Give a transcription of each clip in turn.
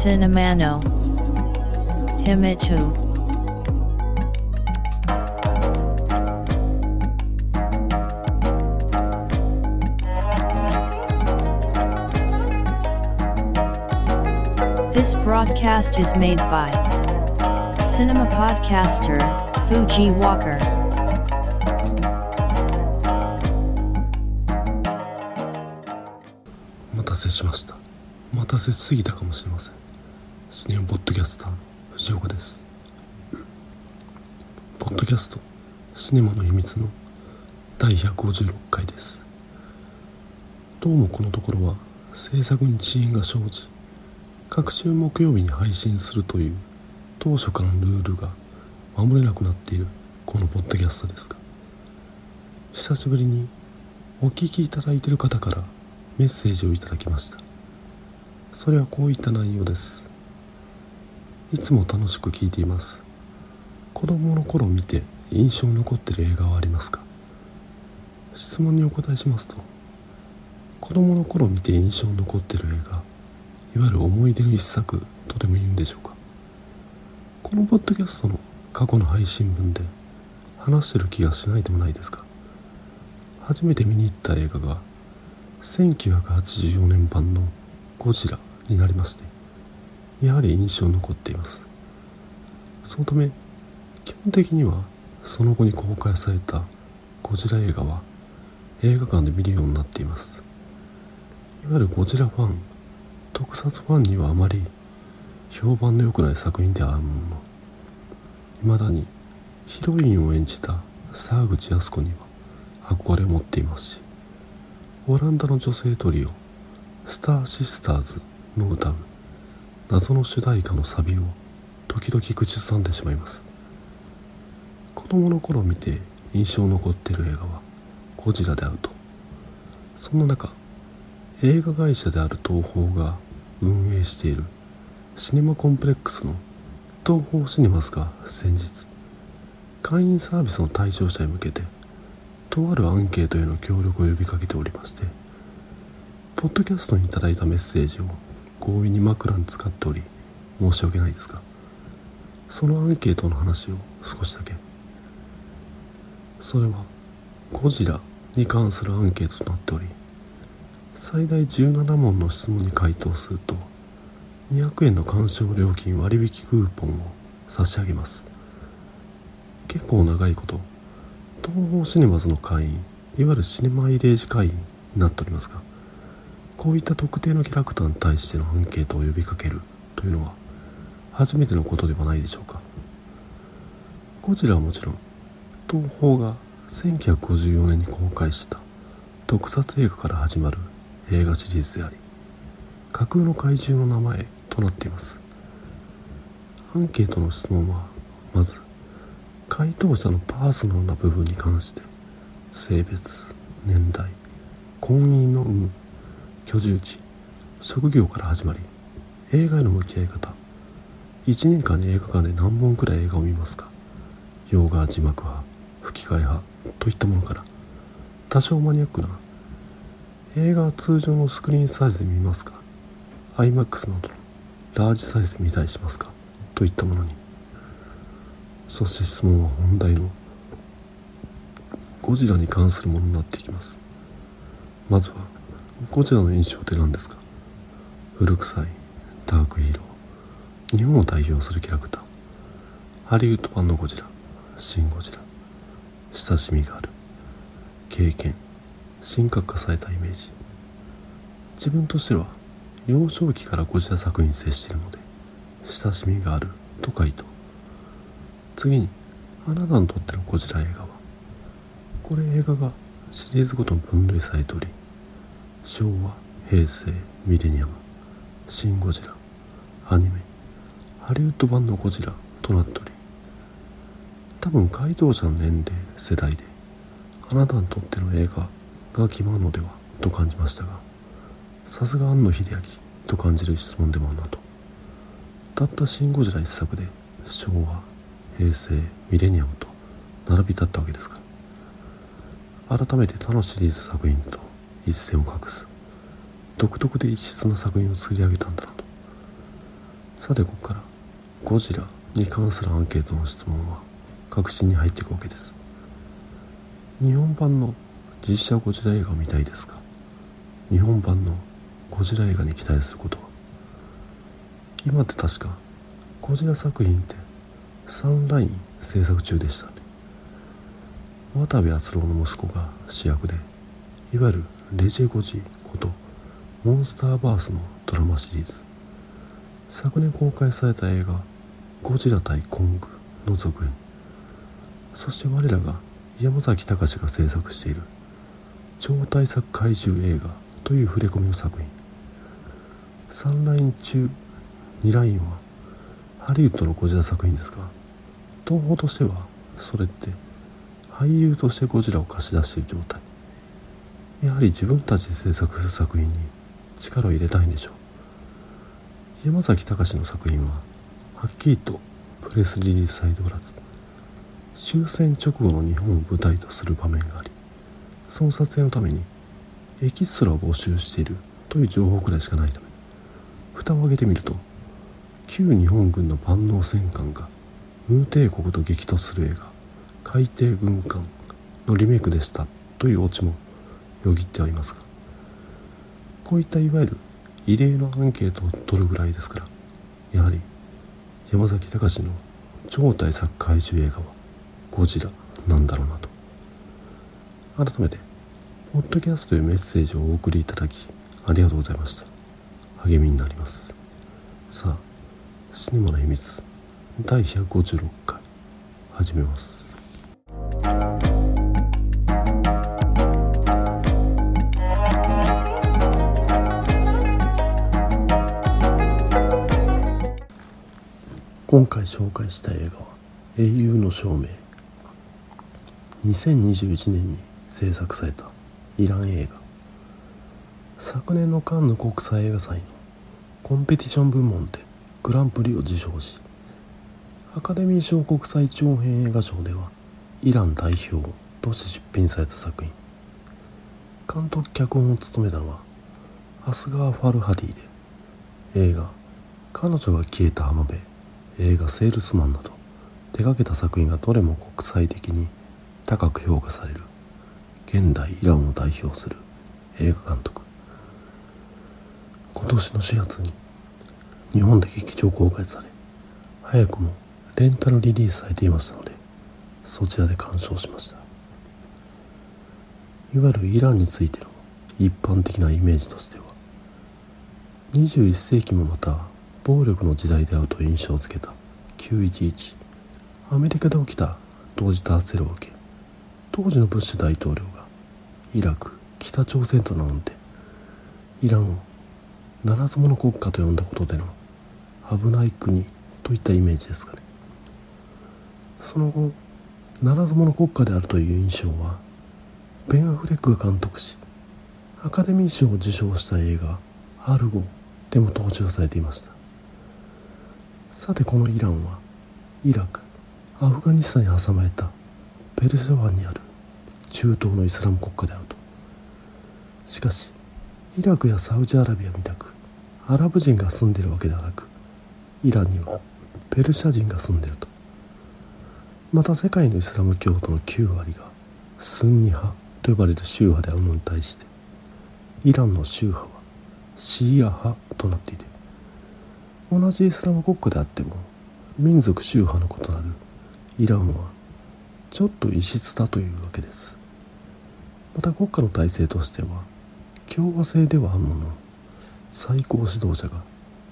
Cinemano Himitu This broadcast is made by Cinema Podcaster Fuji Walker. お待たせしましたお待たせしすぎたかもしれません シネオポッドキャスター藤岡です。ポッドキャストシネマの秘密の第156回です。どうもこのところは制作に遅延が生じ各週木曜日に配信するという当初からのルールが守れなくなっているこのポッドキャストですが久しぶりにお聞きいただいている方からメッセージをいただきました。それはこういった内容です。いつも楽しく聞いています。子供の頃見て印象に残っている映画はありますか？質問にお答えしますと子供の頃見て印象に残っている映画いわゆる思い出の一作とでも言うんでしょうか？このポッドキャストの過去の配信分で話してる気がしないでもないですか？初めて見に行った映画が1984年版の「ゴジラ」になりましてやはり印象に残っています。そのため基本的にはその後に公開されたゴジラ映画は映画館で見るようになっています。いわゆるゴジラファン特撮ファンにはあまり評判の良くない作品ではあるもの。の未だにヒロインを演じた沢口靖子には憧れを持っていますしオランダの女性トリオスターシスターズの歌う謎の主題歌のサビを時々口ずさんでしまいます。子供の頃見て印象残ってる映画はゴジラであると。そんな中映画会社である東宝が運営しているシネマコンプレックスの東宝シネマスが先日会員サービスの対象者へ向けてとあるアンケートへの協力を呼びかけておりましてポッドキャストにいただいたメッセージを強引に枕に使っており申し訳ないですがそのアンケートの話を少しだけ。それはゴジラに関するアンケートとなっており最大17問の質問に回答すると200円の鑑賞料金割引クーポンを差し上げます。結構長いこと東宝シネマズの会員いわゆるシネマイレージ会員になっておりますがこういった特定のキャラクターに対してのアンケートを呼びかけるというのは初めてのことではないでしょうか。ゴジラはもちろん東宝が1954年に公開した特撮映画から始まる映画シリーズであり架空の怪獣の名前となっています。アンケートの質問はまず回答者のパーソナルな部分に関して性別年代婚姻の有無居住地職業から始まり映画への向き合い方。1年間に映画館で何本くらい映画を見ますか？洋画字幕派吹き替え派といったものから。多少マニアックな映画は通常のスクリーンサイズで見ますか？iMAX などのラージサイズで見たりしますか？といったものに。そして質問は本題のゴジラに関するものになっていきます。まずはゴジラの印象って何ですか？古臭いダークヒーロー日本を代表するキャラクター。ハリウッド版のゴジラシン・ゴジラ。親しみがある。経験神格化されたイメージ。自分としては幼少期からゴジラ作品に接しているので親しみがあると回答。次にあなたにとってのゴジラ映画はこれ映画がシリーズごとに分類されており昭和平成ミレニアムシン・ゴジラアニメハリウッド版のゴジラとなっており多分回答者の年齢世代であなたにとっての映画が決まるのではと感じましたがさすが庵野秀明と感じる質問でもあるなと。たった「シン・ゴジラ」一作で昭和平成ミレニアムと並び立ったわけですから改めて他のシリーズ作品と一線を画す。独特で異質な作品を作り上げたんだなと。さてここからゴジラに関するアンケートの質問は確信に入っていくわけです。日本版の実写ゴジラ映画を見たいですか？日本版のゴジラ映画に期待することは？今って確かゴジラ作品ってサンライン制作中でしたね。渡部篤郎の息子が主役でいわゆるレジェゴジことモンスターバースのドラマシリーズ。昨年公開された映画「ゴジラ対コング」の続編。そして我らが山崎隆が制作している超大作怪獣映画という触れ込みの作品。3ライン中2ラインはハリウッドのゴジラ作品ですが東宝としてはそれって俳優としてゴジラを貸し出している状態。やはり自分たちで制作する作品に力を入れたいんでしょう。山崎隆の作品ははっきりとプレスリリースされておらず終戦直後の日本を舞台とする場面がありその撮影のためにエキストラを募集しているという情報くらいしかないため蓋を開けてみると旧日本軍の万能戦艦がムー帝国と激突する映画「海底軍艦」のリメイクでしたというオチもよぎってはいますがこういったいわゆる異例のアンケートを取るぐらいですからやはり山崎隆の超大作怪獣映画はゴジラなんだろうなと。改めてポッドキャストでメッセージをお送りいただきありがとうございました。励みになります。さあシネマの秘密第156回始めます。今回紹介した映画は「英雄の証明」2021年に制作されたイラン映画。昨年のカンヌ国際映画祭のコンペティション部門でグランプリを受賞しアカデミー賞国際長編映画賞ではイラン代表として出品された作品。監督脚本を務めたのはアスガー・ファルハディで映画「彼女が消えた浜辺」映画「セールスマン」など手掛けた作品がどれも国際的に高く評価される。現代イランを代表する映画監督。今年の4月に日本で劇場公開され早くもレンタルリリースされていましたのでそちらで鑑賞しました。いわゆるイランについての一般的なイメージとしては21世紀もまた暴力の時代であると印象をつけた。911アメリカで起きた。同時多発テロを受け当時のブッシュ大統領がイラク北朝鮮と名乗ってイランをならず者国家と呼んだことでの危ない国といったイメージですかね。その後ならず者国家であるという印象はベン・アフレックが監督しアカデミー賞を受賞した映画「アルゴ」でも登場されていました。さてこのイランはイラクアフガニスタンに挟まれたペルシャ湾にある中東のイスラム国家であると。しかしイラクやサウジアラビアみたくアラブ人が住んでいるわけではなくイランにはペルシャ人が住んでいると。また世界のイスラム教徒の9割がスンニ派と呼ばれる宗派であるのに対してイランの宗派はシーア派となっていて同じイスラム国家であっても民族宗派の異なるイランはちょっと異質だというわけです。また国家の体制としては共和制ではあるものの最高指導者が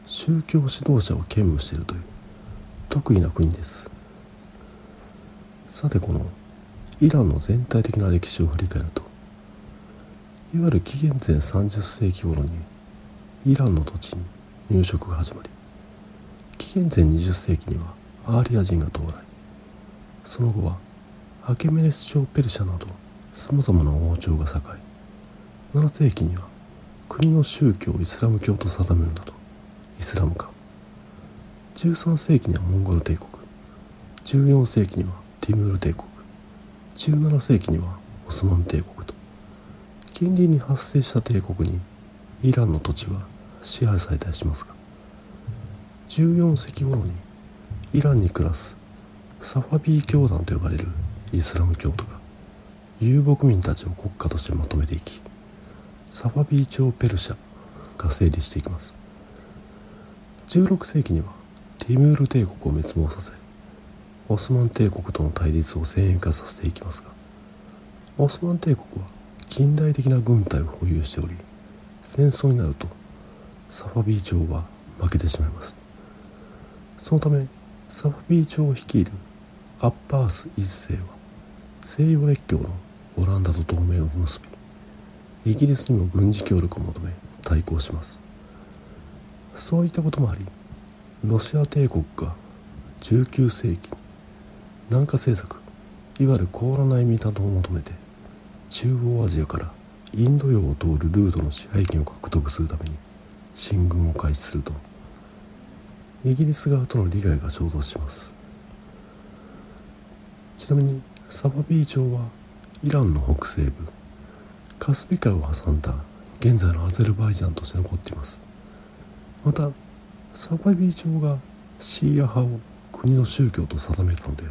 宗教指導者を兼務しているという得意な国です。さてこのイランの全体的な歴史を振り返るといわゆる紀元前30世紀頃にイランの土地に入植が始まり紀元前20世紀にはアーリア人が到来。その後はアケメネス朝ペルシャなどさまざまな王朝が栄え7世紀には国の宗教をイスラム教と定めるなどイスラム化。13世紀にはモンゴル帝国。14世紀にはティムール帝国。17世紀にはオスマン帝国と。近隣に発生した帝国にイランの土地は支配されたりしますが14世紀頃にイランに暮らすサファビー教団と呼ばれるイスラム教徒が遊牧民たちを国家としてまとめていきサファビー朝ペルシャが成立していきます。16世紀にはティムール帝国を滅亡させオスマン帝国との対立を先鋭化させていきますがオスマン帝国は近代的な軍隊を保有しており戦争になるとサファビー朝は負けてしまいます。そのためサファビー朝を率いるアッバース一世は西洋列強のオランダと同盟を結びイギリスにも軍事協力を求め対抗します。そういったこともありロシア帝国が19世紀南下政策いわゆる凍らない港を求めて中央アジアからインド洋を通るルートの支配権を獲得するために進軍を開始すると。イギリス側との利害が衝突します。ちなみにサファビー朝はイランの北西部カスピ海を挟んだ現在のアゼルバイジャンとして残っています。またサファビー朝がシーア派を国の宗教と定めたので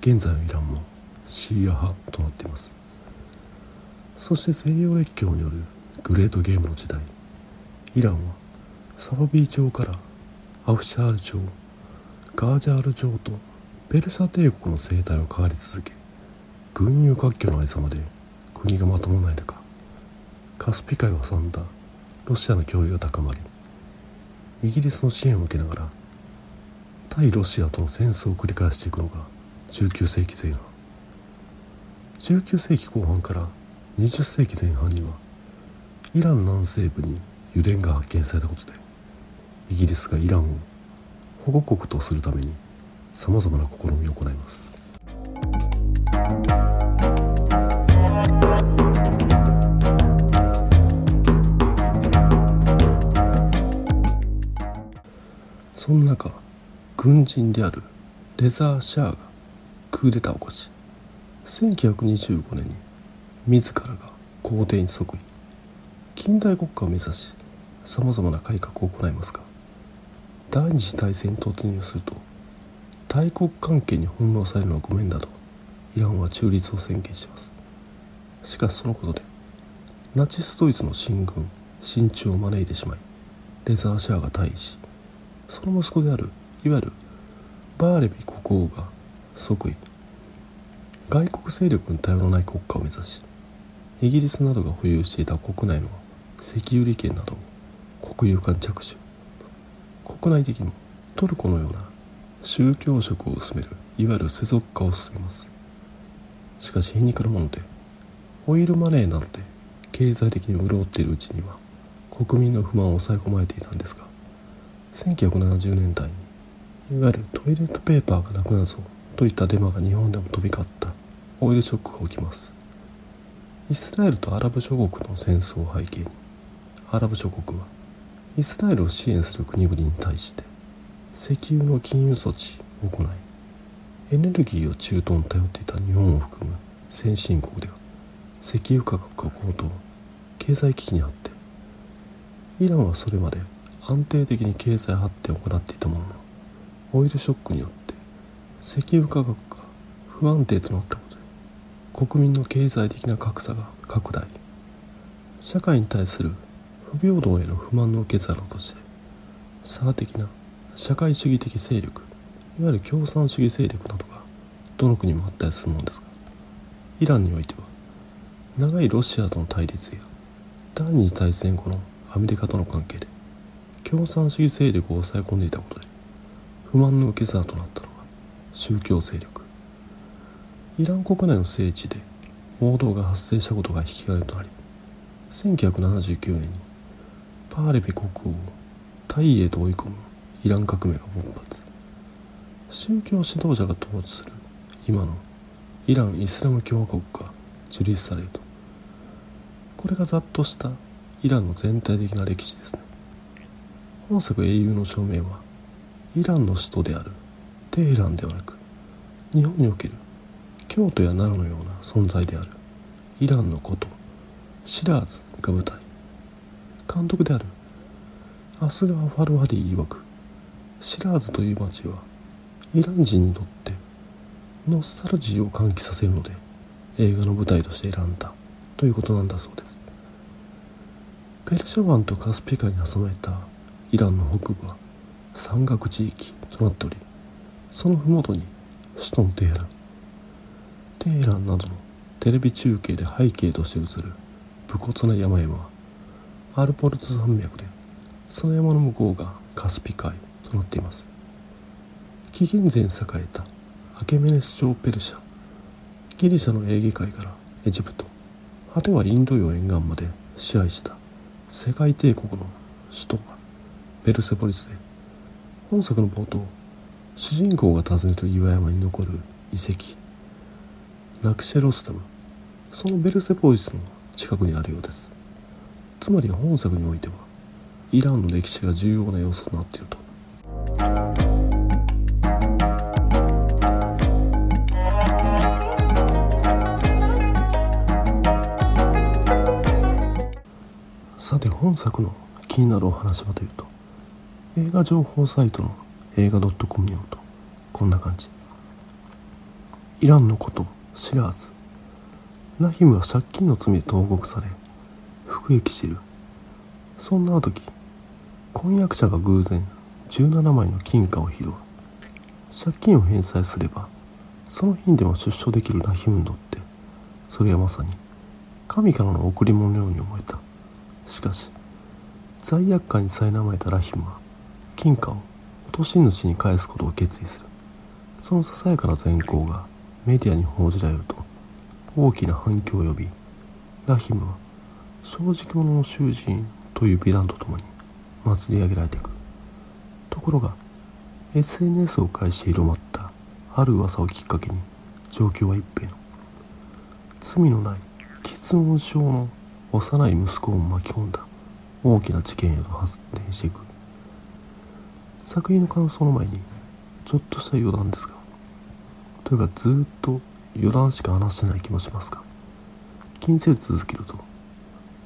現在のイランもシーア派となっています。そして西洋列強によるグレートゲームの時代イランはサファビー朝からアフシャール朝ガージャール朝とペルシャ帝国の生態を変わり続け群雄割拠の間まで国がまともない中カスピ海を挟んだロシアの脅威が高まりイギリスの支援を受けながら対ロシアとの戦争を繰り返していくのが19世紀前半。19世紀後半から20世紀前半にはイラン南西部に油田が発見されたことでイギリスがイランを保護国とするためにさまざまな試みを行います。そんな中軍人であるレザー・シャーがクーデターを起こし1925年に自らが皇帝に即位。近代国家を目指しさまざまな改革を行いますが第二次大戦突入すると大国関係に翻弄されるのはごめんだとイランは中立を宣言します。しかしそのことでナチスドイツの進軍進駐を招いてしまいレザーシャーが退位しその息子であるいわゆるバーレビ国王が即位外国勢力に頼らない国家を目指しイギリスなどが保有していた国内の石油利権などを国有化に着手。国内的にトルコのような宗教色を進めるいわゆる世俗化を進めます。しかし皮肉なものでオイルマネーなどで経済的に潤っているうちには国民の不満を抑え込まれていたんですが1970年代にいわゆるトイレットペーパーがなくなるぞといったデマが日本でも飛び交ったオイルショックが起きます。イスラエルとアラブ諸国の戦争を背景にアラブ諸国はイスラエルを支援する国々に対して石油の禁輸措置を行いエネルギーを中東に頼っていた日本を含む先進国では石油価格が高騰経済危機にあってイランはそれまで安定的に経済発展を行っていたもののオイルショックによって石油価格が不安定となったことで国民の経済的な格差が拡大。社会に対する不平等への不満の受け皿として左派的な社会主義的勢力いわゆる共産主義勢力などがどの国もあったりするものですがイランにおいては長いロシアとの対立や第二次大戦後のアメリカとの関係で共産主義勢力を抑え込んでいたことで不満の受け皿となったのが宗教勢力。イラン国内の聖地で暴動が発生したことが引き金となり1979年にパーレビ国王をタイへと追い込むイラン革命が勃発。宗教指導者が統治する今のイラン・イスラム共和国が樹立されると。これがざっとしたイランの全体的な歴史ですね。本作英雄の証明はイランの首都であるテヘランではなく日本における京都や奈良のような存在であるイランの古都シラーズが舞台。監督である。アスガー・ファルハディ曰くシラーズという町はイラン人にとってノスタルジーを喚起させるので映画の舞台として選んだということなんだそうです。ペルシャ湾とカスピ海に挟まれたイランの北部は山岳地域となっておりその麓に首都のテヘランテヘランなどのテレビ中継で背景として映る武骨な山々はアルポルツ山脈でその山の向こうがカスピ海となっています。紀元前栄えたアケメネス朝ペルシャギリシャのエーゲ海からエジプト果てはインド洋沿岸まで支配した世界帝国の首都がペルセポリスで本作の冒頭主人公が訪ねる岩山に残る遺跡ナクシェロスタムそのベルセポリスの近くにあるようです。つまり本作においてはイランの歴史が重要な要素となっていると。さて本作の気になるお話はというと映画情報サイトの映画 .com によるとこんな感じ。イランのこと知らずラヒムは借金の罪で投獄され服役してる。そんな時婚約者が偶然17枚の金貨を披露借金を返済すればその日でも出所できるラヒムにとってそれはまさに神からの贈り物のように思えた。しかし罪悪感に苛まれたラヒムは金貨を落とし主に返すことを決意する。そのささやかな善行がメディアに報じられると大きな反響を呼びラヒムは正直者の囚人という美談とともに祭り上げられていく。ところが SNS を介して広まったある噂をきっかけに状況は一変。罪のない喫音症の幼い息子を巻き込んだ大きな事件へと発展していく。作品の感想の前にちょっとした余談ですがというかずっと余談しか話してない気もしますが気にせず続けると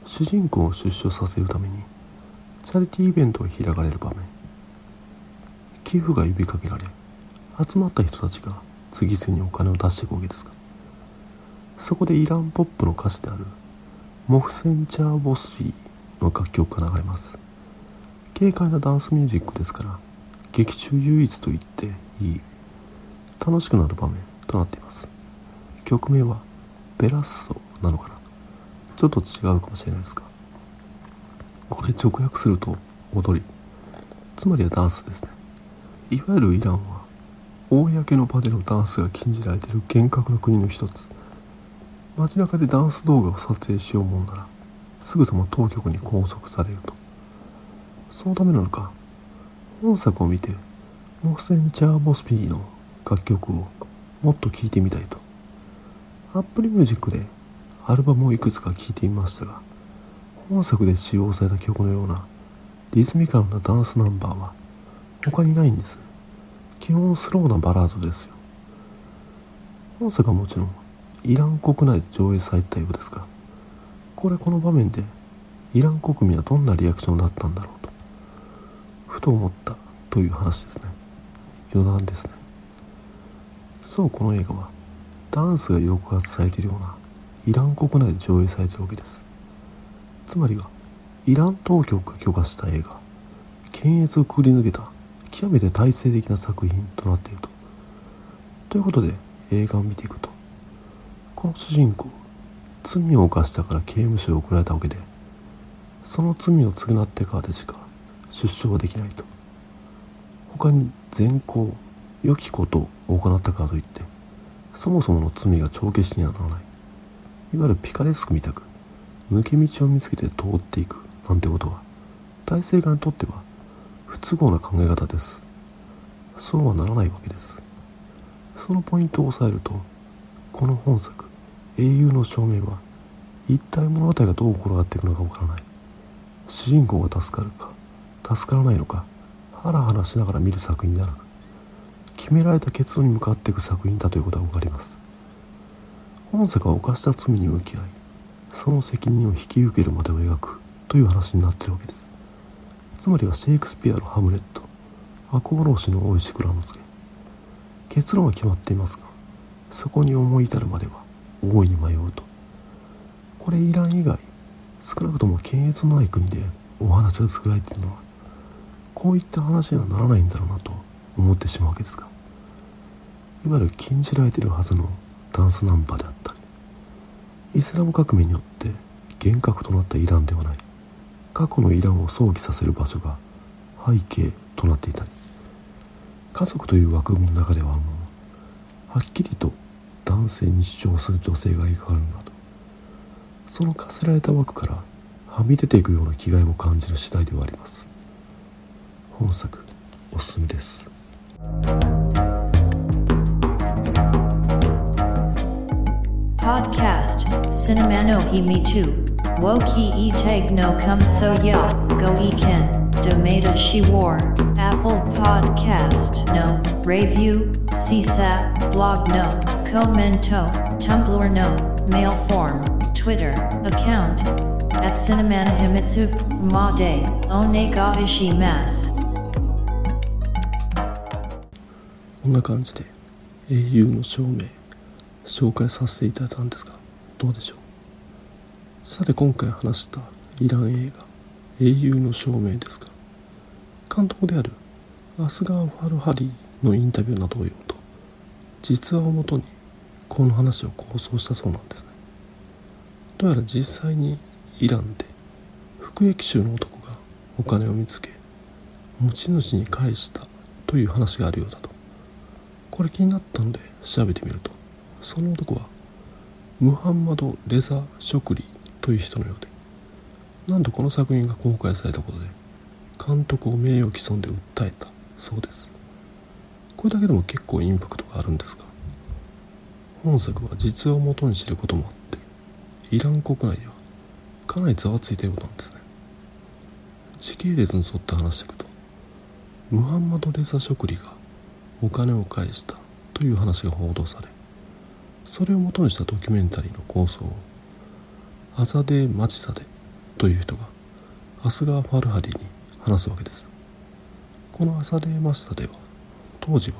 主人公を出所させるためにチャリティーイベントが開かれる場面。寄付が呼びかけられ集まった人たちが次々にお金を出していくわけですがそこでイランポップの歌詞であるモフセンチャー・ボスフィーの楽曲が流れます。軽快なダンスミュージックですから劇中唯一と言っていい楽しくなる場面となっています。曲名はベラッソなのかな。ちょっと違うかもしれないですがこれ直訳すると踊り。つまりはダンスですね。いわゆるイランは公の場でのダンスが禁じられている厳格な国の一つ。街中でダンス動画を撮影しようもんならすぐさま当局に拘束されると。そのためなのか。本作を見てモーセン・チャー・ボスピーの楽曲をもっと聴いてみたいと。 Apple Music でアルバムをいくつか聴いてみましたが本作で使用された曲のようなリズミカルなダンスナンバーは他にないんです。基本スローなバラードですよ。本作はもちろんイラン国内で上映されたようですがこれこの場面でイラン国民はどんなリアクションだったんだろうとふと思ったという話ですね。余談ですね。そうこの映画はダンスが抑圧されているようなイラン国内で上映されているわけです。つまりはイラン当局が許可した映画検閲をくぐり抜けた極めて体制的な作品となっていると。ということで映画を見ていくとこの主人公罪を犯したから刑務所へ送られたわけでその罪を償ってからでしか出所はできないと。他に善行良きことを行ったからといってそもそもの罪が帳消しにはならない。いわゆるピカレスクみたく抜け道を見つけて通っていくなんてことは体制側にとっては不都合な考え方です。そうはならないわけです。そのポイントを押さえるとこの本作英雄の証明は一体物語がどう転がっていくのかわからない。主人公が助かるか助からないのかハラハラしながら見る作品ではなく決められた結論に向かっていく作品だということが分かります。本作は犯した罪に向き合いその責任を引き受けるまでを描くという話になっているわけです。つまりはシェイクスピアの「ハムレット」赤穂浪士の大石蔵之助結論は決まっていますがそこに思い至るまでは大いに迷うと。これイラン以外少なくとも検閲のない国でお話が作られているのはこういった話にはならないんだろうなと思ってしまうわけですがいわゆる禁じられているはずのダンスナンバーであったりイスラム革命によって厳格となったイランではない過去のイランを想起させる場所が背景となっていたり家族という枠組みの中ではあるものはっきりと男性に主張する女性が描かれるなどその課せられた枠からはみ出ていくような気概も感じる次第ではあります。本作おすすめです。Podcast Cinemano He Me Too Woki E Tag No Come So Ya Go E Ken Domata She War Apple Podcast No Review CSAP Blog No Commento Tumblr No Mail Form Twitter Account At Cinemana Himitsu Made Onega Ishimasu こんな感じで英雄の証明 紹介させていただいたんですがどうでしょう？さて今回話したイラン映画「英雄の証明」ですが監督であるアスガー・ファルハリーのインタビューなどを読むと実話をもとにこの話を構想したそうなんですね。どうやら実際にイランで服役囚の男がお金を見つけ持ち主に返したという話があるようだと。これ気になったので調べてみるとその男はムハンマド・レザ・ショクリという人のようでなんとこの作品が公開されたことで監督を名誉毀損で訴えたそうです。これだけでも結構インパクトがあるんですが本作は実話を元にしてることもあってイラン国内ではかなりざわついたようなんですね。時系列に沿って話していくとムハンマド・レザ・ショクリがお金を返したという話が報道されそれを元にしたドキュメンタリーの構想をアザデー・マチサデという人がアスガー・ファルハディに話すわけです。このアサデー・マチサデは当時は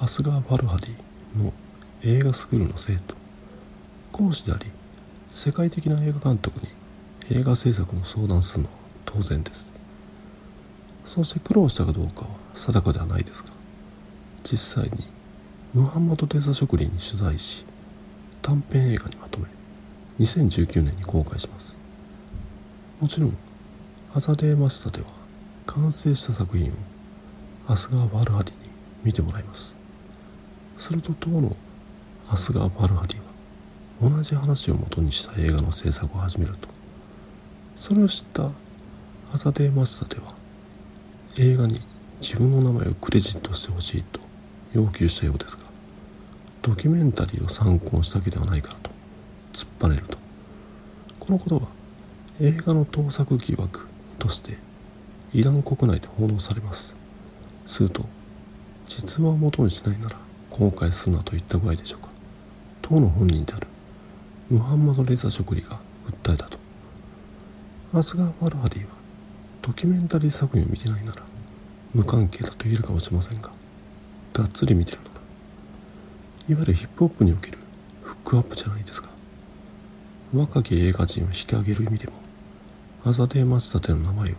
アスガー・ファルハディの映画スクールの生徒。講師であり世界的な映画監督に映画制作の相談するのは当然です。そして苦労したかどうかは定かではないですが実際にムハンマド・デザ職人に取材し短編映画にまとめ2019年に公開します。もちろんアザデー・マスタでは完成した作品をアスガー・ファルハディに見てもらいます。すると当のアスガー・ファルハディは同じ話を元にした映画の制作を始めると。それを知ったアザデー・マスタでは映画に自分の名前をクレジットしてほしいと要求したようですがドキュメンタリーを参考したわけではないからと突っぱねると。このことは映画の盗作疑惑としてイラン国内で報道されます。すると実話を元にしないなら公開するなといった具合でしょうか。当の本人であるムハンマド・レザ・ショクリが訴えたと。アスガー・ファルハディはドキュメンタリー作品を見てないなら無関係だと言えるかもしれませんががっつり見てるのだいわゆるヒップホップにおけるフックアップじゃないですか。若き映画人を引き上げる意味でもアザデー・マスタテの名前を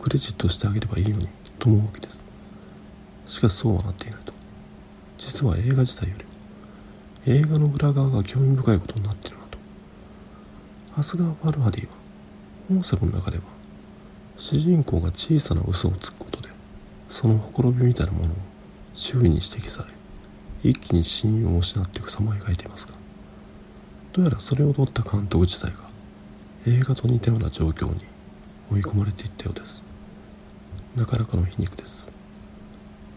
クレジットしてあげればいいのにと思うわけです。しかしそうはなっていないと。実は映画自体よりも映画の裏側が興味深いことになっているなと。アスガー・ファルハディは本作の中では主人公が小さな嘘をつくことでそのほころびみたいなものを周囲に指摘され一気に信用を失っていく様を描いていますがどうやらそれを撮った監督自体が映画と似たような状況に追い込まれていったようです。なかなかの皮肉です。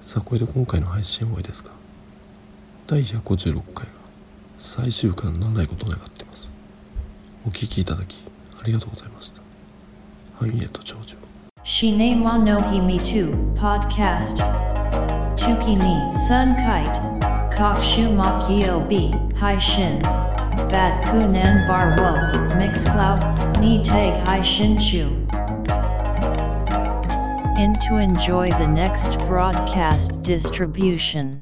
さあこれで今回の配信終わりですが第156回が最終回にならないことを願っています。お聴きいただきありがとうございました。繁栄と長寿。Shinema no Himi 2 Podcast. Tuki ni Sun Kite Kokshu Makio B Hai Shin Bat Kunan Bar Wo Mixcloud Ni Tag Hai Shin Chu in to enjoy the next broadcast distribution.